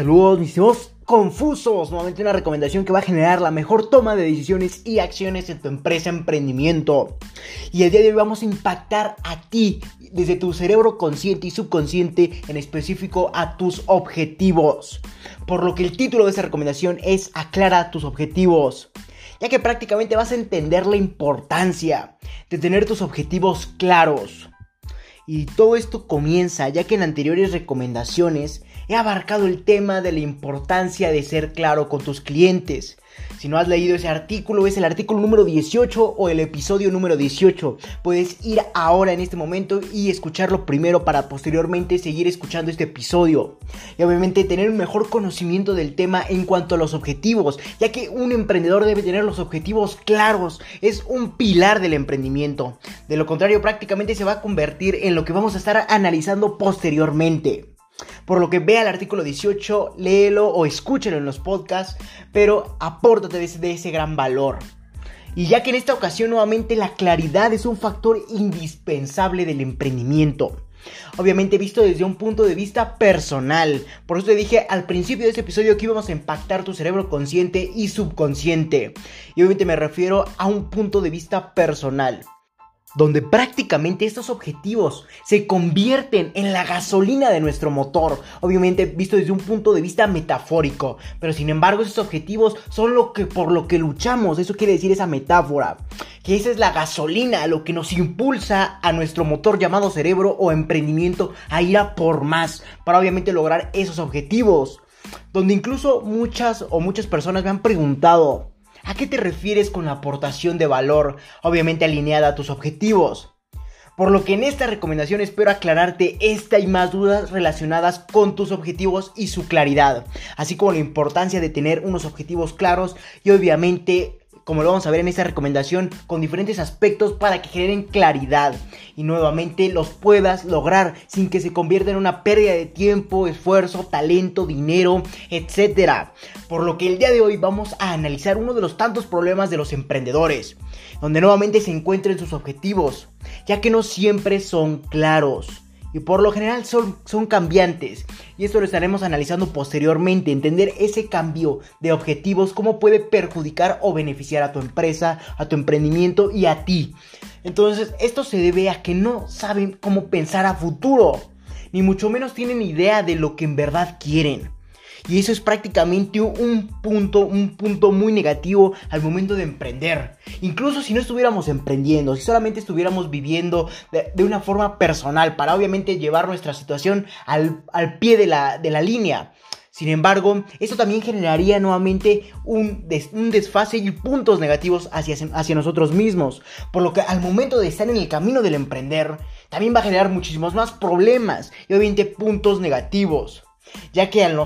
Saludos mis estimados confusos, nuevamente una recomendación que va a generar la mejor toma de decisiones y acciones en tu empresa emprendimiento. Y el día de hoy vamos a impactar a ti desde tu cerebro consciente y subconsciente, en específico a tus objetivos. Por lo que el título de esta recomendación es Aclara tus objetivos ya que prácticamente vas a entender la importancia de tener tus objetivos claros. Y todo esto comienza ya que en anteriores recomendaciones he abarcado el tema de la importancia de ser claro con tus clientes. Si no has leído ese artículo, es el artículo número 18 o el episodio número 18. Puedes ir ahora en este momento y escucharlo primero para posteriormente seguir escuchando este episodio. Y obviamente tener un mejor conocimiento del tema en cuanto a los objetivos, ya que un emprendedor debe tener los objetivos claros. Es un pilar del emprendimiento. De lo contrario, prácticamente se va a convertir en lo que vamos a estar analizando posteriormente. Por lo que vea el artículo 18, léelo o escúchelo en los podcasts, pero apórtate de ese, gran valor. Y ya que en esta ocasión nuevamente la claridad es un factor indispensable del emprendimiento. Obviamente visto desde un punto de vista personal. Por eso te dije al principio de este episodio que íbamos a impactar tu cerebro consciente y subconsciente. Y obviamente me refiero a un punto de vista personal donde prácticamente estos objetivos se convierten en la gasolina de nuestro motor, obviamente visto desde un punto de vista metafórico, pero sin embargo esos objetivos son lo que por lo que luchamos, eso quiere decir esa metáfora, que esa es la gasolina, lo que nos impulsa a nuestro motor llamado cerebro o emprendimiento a ir a por más, para obviamente lograr esos objetivos, donde incluso muchas o muchas personas me han preguntado, ¿A qué te refieres con la aportación de valor, obviamente alineada a tus objetivos? Por lo que en esta recomendación espero aclararte esta y más dudas relacionadas con tus objetivos y su claridad, así como la importancia de tener unos objetivos claros y obviamente como lo vamos a ver en esta recomendación, con diferentes aspectos para que generen claridad y nuevamente los puedas lograr sin que se convierta en una pérdida de tiempo, esfuerzo, talento, dinero, etc. Por lo que el día de hoy vamos a analizar uno de los tantos problemas de los emprendedores, donde nuevamente se encuentran sus objetivos, ya que no siempre son claros y por lo general son, son cambiantes. Y esto lo estaremos analizando posteriormente, entender ese cambio de objetivos, cómo puede perjudicar o beneficiar a tu empresa, a tu emprendimiento y a ti. Entonces, esto se debe a que no saben cómo pensar a futuro, ni mucho menos tienen idea de lo que en verdad quieren. Y eso es prácticamente un punto, un punto muy negativo al momento de emprender. Incluso si no estuviéramos emprendiendo, si solamente estuviéramos viviendo de, una forma personal para obviamente llevar nuestra situación al, pie de la, de la línea. Sin embargo, esto también generaría nuevamente un, un, desfase y puntos negativos hacia, hacia nosotros mismos. Por lo que al momento de estar en el camino del emprender, también va a generar muchísimos más problemas y obviamente puntos negativos ya que al,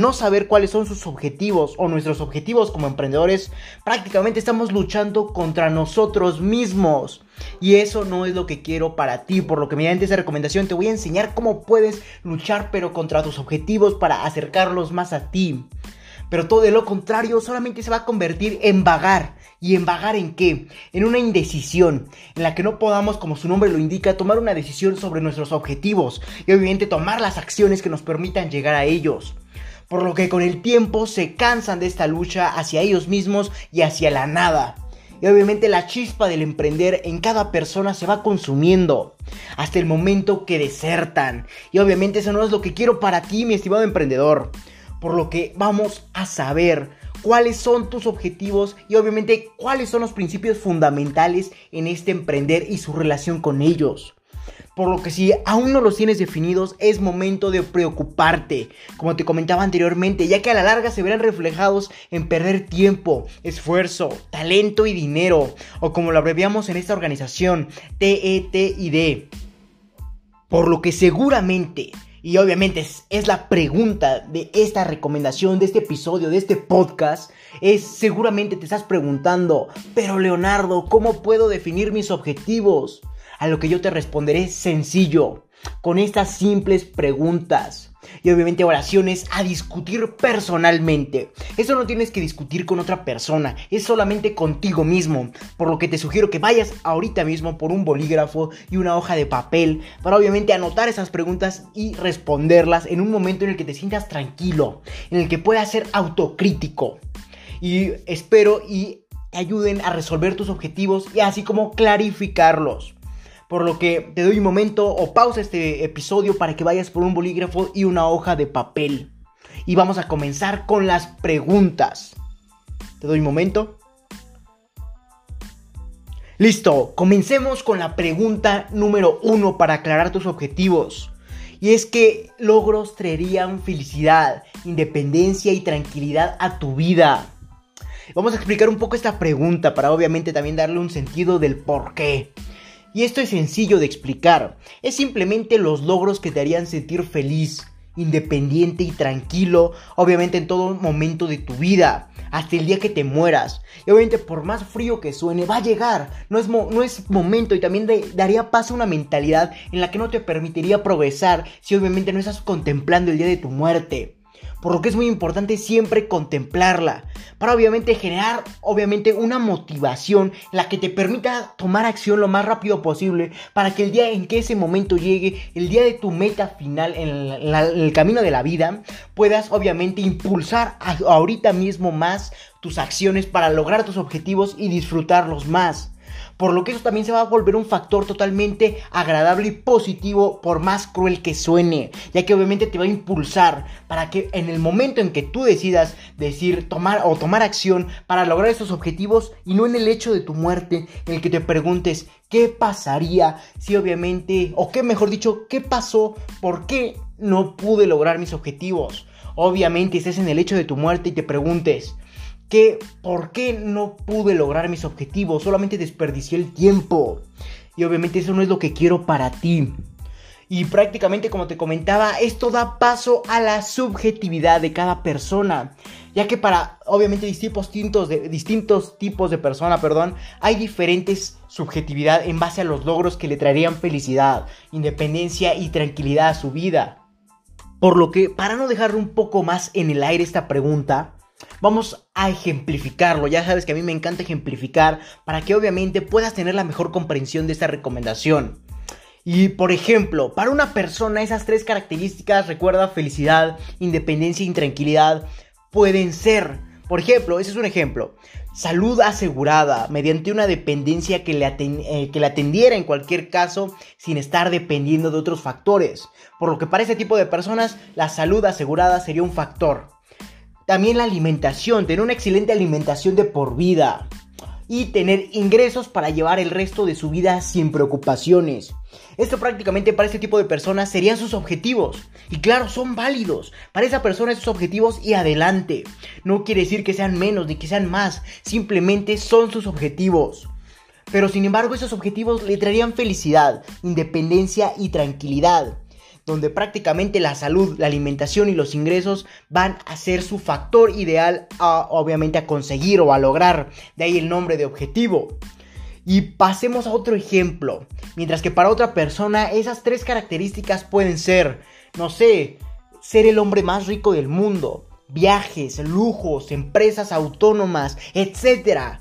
no saber cuáles son sus objetivos o nuestros objetivos como emprendedores, prácticamente estamos luchando contra nosotros mismos. Y eso no es lo que quiero para ti, por lo que mediante esa recomendación te voy a enseñar cómo puedes luchar pero contra tus objetivos para acercarlos más a ti. Pero todo de lo contrario solamente se va a convertir en vagar ¿Y en vagar en qué? En una indecisión, en la que no podamos, como su nombre lo indica, tomar una decisión sobre nuestros objetivos y obviamente tomar las acciones que nos permitan llegar a ellos. Por lo que con el tiempo se cansan de esta lucha hacia ellos mismos y hacia la nada. Y obviamente la chispa del emprender en cada persona se va consumiendo hasta el momento que desertan. Y obviamente eso no es lo que quiero para ti, mi estimado emprendedor. Por lo que vamos a saber cuáles son tus objetivos y obviamente cuáles son los principios fundamentales en este emprender y su relación con ellos. Por lo que si aún no los tienes definidos, es momento de preocuparte, como te comentaba anteriormente, ya que a la larga se verán reflejados en perder tiempo, esfuerzo, talento y dinero, o como lo abreviamos en esta organización, TETID. Por lo que seguramente y obviamente es, la pregunta de esta recomendación, de este episodio, de este podcast. Es seguramente te estás preguntando, pero Leonardo, ¿cómo puedo definir mis objetivos? A lo que yo te responderé sencillo, con estas simples preguntas. Y obviamente oraciones a discutir personalmente. Eso no tienes que discutir con otra persona, es solamente contigo mismo, por lo que te sugiero que vayas ahorita mismo por un bolígrafo y una hoja de papel para obviamente anotar esas preguntas y responderlas en un momento en el que te sientas tranquilo, en el que puedas ser autocrítico. Y espero y te ayuden a resolver tus objetivos y así como clarificarlos. Por lo que te doy un momento o pausa este episodio para que vayas por un bolígrafo y una hoja de papel. Y vamos a comenzar con las preguntas. Te doy un momento. Listo, comencemos con la pregunta número uno para aclarar tus objetivos. Y es que logros traerían felicidad, independencia y tranquilidad a tu vida. Vamos a explicar un poco esta pregunta para obviamente también darle un sentido del por qué. Y esto es sencillo de explicar. Es simplemente los logros que te harían sentir feliz, independiente y tranquilo, obviamente en todo momento de tu vida, hasta el día que te mueras. Y obviamente por más frío que suene, va a llegar. No es, no es momento y también daría paso a una mentalidad en la que no te permitiría progresar si obviamente no estás contemplando el día de tu muerte por lo que es muy importante siempre contemplarla, para obviamente generar obviamente una motivación la que te permita tomar acción lo más rápido posible para que el día en que ese momento llegue, el día de tu meta final en, el camino de la vida, puedas obviamente impulsar ahorita mismo más tus acciones para lograr tus objetivos y disfrutarlos más por lo que eso también se va a volver un factor totalmente agradable y positivo por más cruel que suene, ya que obviamente te va a impulsar para que en el momento en que tú decidas decir tomar o tomar acción para lograr esos objetivos y no en el hecho de tu muerte en el que te preguntes qué pasaría si obviamente o qué mejor dicho, qué pasó, por qué no pude lograr mis objetivos. Obviamente estés en el hecho de tu muerte y te preguntes, que por qué no pude lograr mis objetivos, solamente desperdicié el tiempo. Y obviamente eso no es lo que quiero para ti. Y prácticamente como te comentaba, esto da paso a la subjetividad de cada persona. Ya que para obviamente distintos, de, distintos tipos de persona, perdón, hay diferentes subjetividad en base a los logros que le traerían felicidad, independencia y tranquilidad a su vida. Por lo que, para no dejar un poco más en el aire esta pregunta, Vamos a ejemplificarlo, ya sabes que a mí me encanta ejemplificar para que obviamente puedas tener la mejor comprensión de esta recomendación. Y por ejemplo, para una persona esas tres características, recuerda felicidad, independencia y tranquilidad, pueden ser, por ejemplo, ese es un ejemplo, salud asegurada mediante una dependencia que le, eh, que le atendiera en cualquier caso sin estar dependiendo de otros factores. Por lo que para ese tipo de personas la salud asegurada sería un factor. También la alimentación, tener una excelente alimentación de por vida. Y tener ingresos para llevar el resto de su vida sin preocupaciones. Esto prácticamente para este tipo de personas serían sus objetivos. Y claro, son válidos. Para esa persona esos objetivos y adelante. No quiere decir que sean menos ni que sean más. Simplemente son sus objetivos. Pero sin embargo esos objetivos le traerían felicidad, independencia y tranquilidad donde prácticamente la salud, la alimentación y los ingresos van a ser su factor ideal a, obviamente a conseguir o a lograr. De ahí el nombre de objetivo. Y pasemos a otro ejemplo. Mientras que para otra persona esas tres características pueden ser, no sé, ser el hombre más rico del mundo, viajes, lujos, empresas autónomas, etc.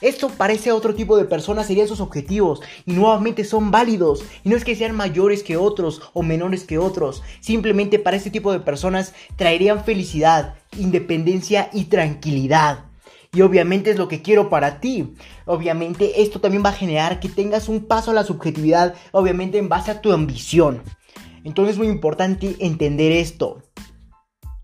Esto parece otro tipo de personas, serían sus objetivos y nuevamente son válidos. Y no es que sean mayores que otros o menores que otros, simplemente para este tipo de personas traerían felicidad, independencia y tranquilidad. Y obviamente es lo que quiero para ti. Obviamente esto también va a generar que tengas un paso a la subjetividad, obviamente en base a tu ambición. Entonces es muy importante entender esto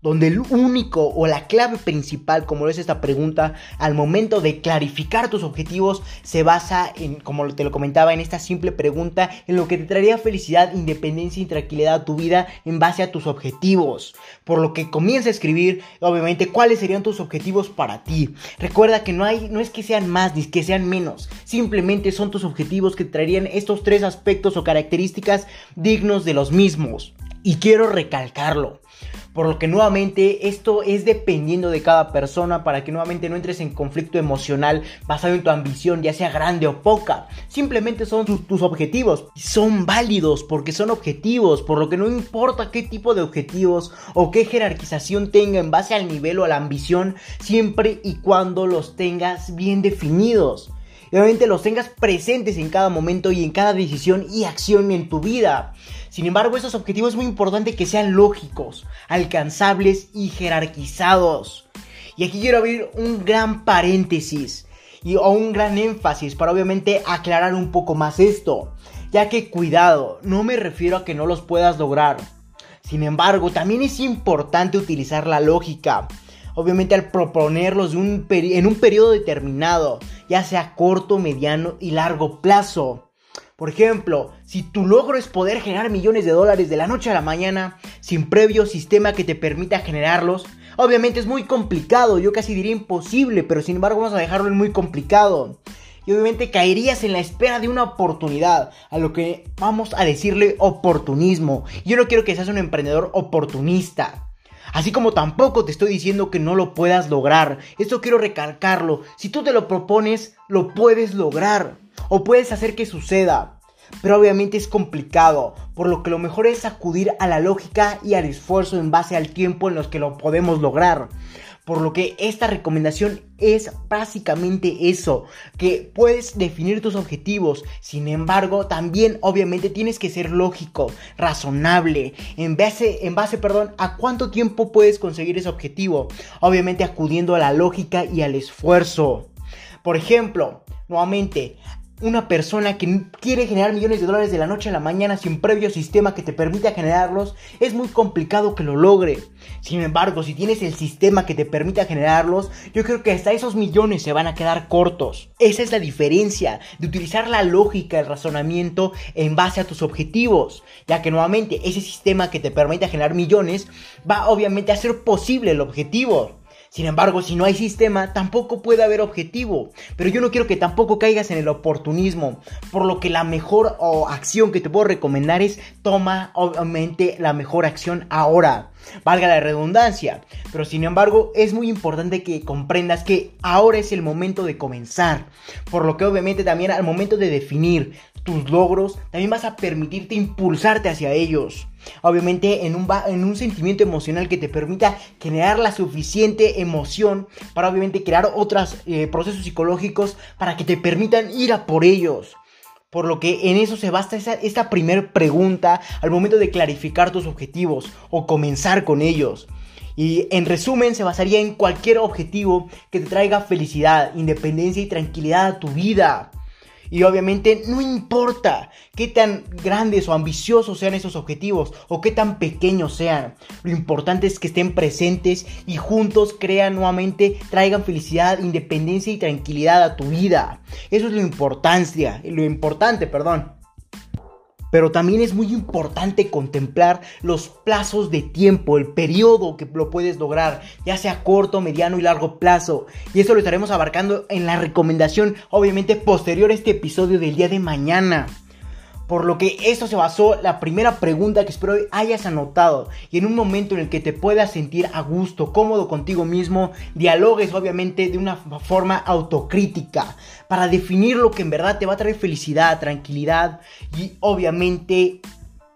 donde el único o la clave principal, como lo es esta pregunta, al momento de clarificar tus objetivos, se basa en, como te lo comentaba, en esta simple pregunta, en lo que te traería felicidad, independencia y tranquilidad a tu vida en base a tus objetivos. Por lo que comienza a escribir, obviamente, cuáles serían tus objetivos para ti. Recuerda que no hay, no es que sean más ni que sean menos, simplemente son tus objetivos que traerían estos tres aspectos o características dignos de los mismos. Y quiero recalcarlo Por lo que nuevamente esto es dependiendo de cada persona para que nuevamente no entres en conflicto emocional basado en tu ambición, ya sea grande o poca. Simplemente son tus, objetivos. Son válidos porque son objetivos, por lo que no importa qué tipo de objetivos o qué jerarquización tenga en base al nivel o a la ambición, siempre y cuando los tengas bien definidos y obviamente los tengas presentes en cada momento y en cada decisión y acción en tu vida. Sin embargo, esos objetivos es muy importante que sean lógicos, alcanzables y jerarquizados. Y aquí quiero abrir un gran paréntesis y, un gran énfasis para obviamente aclarar un poco más esto. Ya que cuidado, no me refiero a que no los puedas lograr. Sin embargo, también es importante utilizar la lógica obviamente al proponerlos en un periodo determinado, ya sea corto, mediano y largo plazo. Por ejemplo, si tu logro es poder generar millones de dólares de la noche a la mañana, sin previo sistema que te permita generarlos, obviamente es muy complicado, yo casi diría imposible, pero sin embargo vamos a dejarlo en muy complicado. Y obviamente caerías en la espera de una oportunidad, a lo que vamos a decirle oportunismo. Yo no quiero que seas un emprendedor oportunista. Así como tampoco te estoy diciendo que no lo puedas lograr. Esto quiero recalcarlo. Si tú te lo propones, lo puedes lograr. O puedes hacer que suceda. Pero obviamente es complicado, por lo que lo mejor es acudir a la lógica y al esfuerzo en base al tiempo en los que lo podemos lograr. Por lo que esta recomendación es básicamente eso, que puedes definir tus objetivos, sin embargo también obviamente tienes que ser lógico, razonable, en base, en base perdón, a cuánto tiempo puedes conseguir ese objetivo, obviamente acudiendo a la lógica y al esfuerzo. Por ejemplo, nuevamente, una persona que quiere generar millones de dólares de la noche a la mañana sin previo sistema que te permita generarlos, es muy complicado que lo logre. Sin embargo, si tienes el sistema que te permita generarlos, yo creo que hasta esos millones se van a quedar cortos. Esa es la diferencia de utilizar la lógica, el razonamiento en base a tus objetivos, ya que nuevamente ese sistema que te permita generar millones va obviamente a hacer posible el objetivo. Sin embargo, si no hay sistema, tampoco puede haber objetivo. Pero yo no quiero que tampoco caigas en el oportunismo. Por lo que la mejor acción que te puedo recomendar es toma obviamente la mejor acción ahora. Valga la redundancia. Pero sin embargo, es muy importante que comprendas que ahora es el momento de comenzar. Por lo que obviamente también al momento de definir tus logros, también vas a permitirte impulsarte hacia ellos. Obviamente en un, en un sentimiento emocional que te permita generar la suficiente emoción para obviamente crear otros eh, procesos psicológicos para que te permitan ir a por ellos. Por lo que en eso se basta esa, esta primera pregunta al momento de clarificar tus objetivos o comenzar con ellos. Y en resumen se basaría en cualquier objetivo que te traiga felicidad, independencia y tranquilidad a tu vida. Y obviamente no importa qué tan grandes o ambiciosos sean esos objetivos o qué tan pequeños sean. Lo importante es que estén presentes y juntos crean nuevamente, traigan felicidad, independencia y tranquilidad a tu vida. Eso es lo importancia, lo importante, perdón. Pero también es muy importante contemplar los plazos de tiempo, el periodo que lo puedes lograr, ya sea corto, mediano y largo plazo. Y eso lo estaremos abarcando en la recomendación, obviamente posterior a este episodio del día de mañana. Por lo que eso se basó la primera pregunta que espero hayas anotado y en un momento en el que te puedas sentir a gusto, cómodo contigo mismo, dialogues obviamente de una forma autocrítica para definir lo que en verdad te va a traer felicidad, tranquilidad y obviamente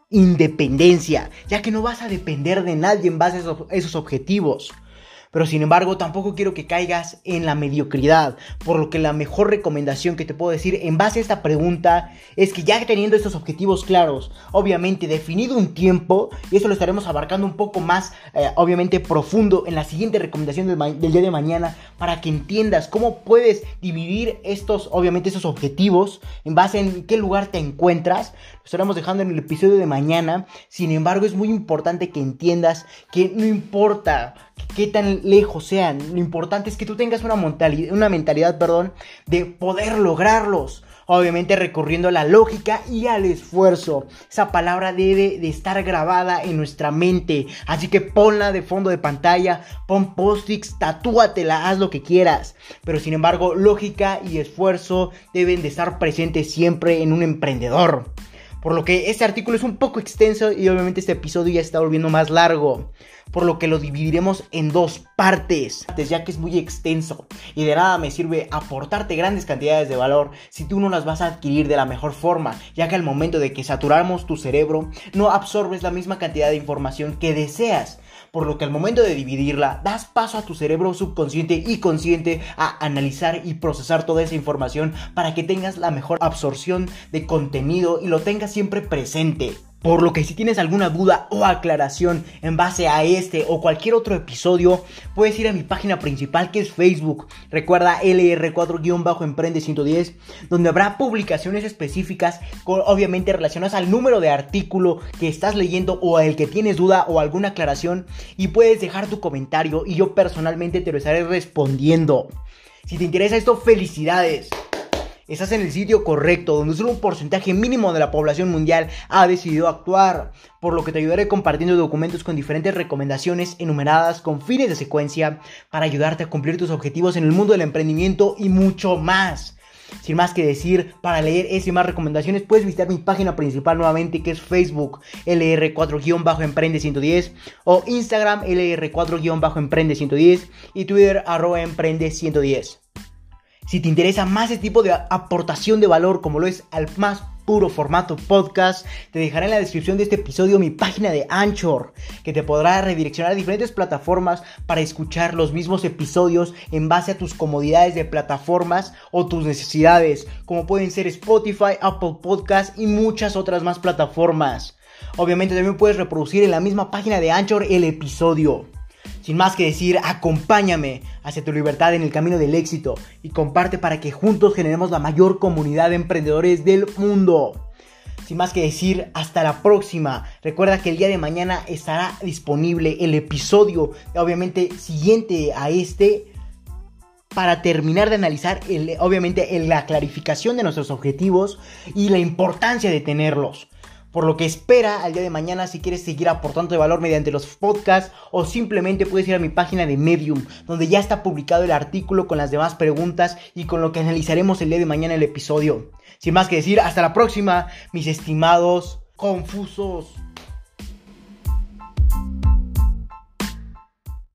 independencia, ya que no vas a depender de nadie en base a esos objetivos. Pero sin embargo, tampoco quiero que caigas en la mediocridad. Por lo que la mejor recomendación que te puedo decir en base a esta pregunta es que ya teniendo estos objetivos claros, obviamente definido un tiempo, y eso lo estaremos abarcando un poco más, eh, obviamente profundo en la siguiente recomendación del, del, día de mañana, para que entiendas cómo puedes dividir estos, obviamente, esos objetivos en base en qué lugar te encuentras. Estaremos dejando en el episodio de mañana. Sin embargo, es muy importante que entiendas que no importa qué tan lejos sean. Lo importante es que tú tengas una mentalidad, una mentalidad perdón, de poder lograrlos. Obviamente recurriendo a la lógica y al esfuerzo. Esa palabra debe de estar grabada en nuestra mente. Así que ponla de fondo de pantalla, pon post-its, tatúatela, haz lo que quieras. Pero sin embargo, lógica y esfuerzo deben de estar presentes siempre en un emprendedor. Por lo que este artículo es un poco extenso y obviamente este episodio ya está volviendo más largo. Por lo que lo dividiremos en dos partes, ya que es muy extenso. Y de nada me sirve aportarte grandes cantidades de valor si tú no las vas a adquirir de la mejor forma, ya que al momento de que saturamos tu cerebro, no absorbes la misma cantidad de información que deseas por lo que al momento de dividirla das paso a tu cerebro subconsciente y consciente a analizar y procesar toda esa información para que tengas la mejor absorción de contenido y lo tengas siempre presente. Por lo que si tienes alguna duda o aclaración en base a este o cualquier otro episodio, puedes ir a mi página principal que es Facebook. Recuerda LR4-Emprende 110, donde habrá publicaciones específicas, obviamente relacionadas al número de artículo que estás leyendo o el que tienes duda o alguna aclaración. Y puedes dejar tu comentario y yo personalmente te lo estaré respondiendo. Si te interesa esto, felicidades estás en el sitio correcto, donde solo un porcentaje mínimo de la población mundial ha decidido actuar, por lo que te ayudaré compartiendo documentos con diferentes recomendaciones enumeradas con fines de secuencia para ayudarte a cumplir tus objetivos en el mundo del emprendimiento y mucho más. Sin más que decir, para leer ese y más recomendaciones puedes visitar mi página principal nuevamente que es Facebook LR4-Emprende110 o Instagram LR4-Emprende110 y Twitter arroba Emprende110. Si te interesa más este tipo de aportación de valor como lo es al más puro formato podcast, te dejaré en la descripción de este episodio mi página de Anchor, que te podrá redireccionar a diferentes plataformas para escuchar los mismos episodios en base a tus comodidades de plataformas o tus necesidades, como pueden ser Spotify, Apple Podcast y muchas otras más plataformas. Obviamente también puedes reproducir en la misma página de Anchor el episodio. Sin más que decir, acompáñame hacia tu libertad en el camino del éxito y comparte para que juntos generemos la mayor comunidad de emprendedores del mundo. Sin más que decir, hasta la próxima. Recuerda que el día de mañana estará disponible el episodio, obviamente siguiente a este, para terminar de analizar, obviamente, la clarificación de nuestros objetivos y la importancia de tenerlos por lo que espera al día de mañana si quieres seguir aportando de valor mediante los podcasts o simplemente puedes ir a mi página de Medium, donde ya está publicado el artículo con las demás preguntas y con lo que analizaremos el día de mañana el episodio. Sin más que decir, hasta la próxima, mis estimados confusos.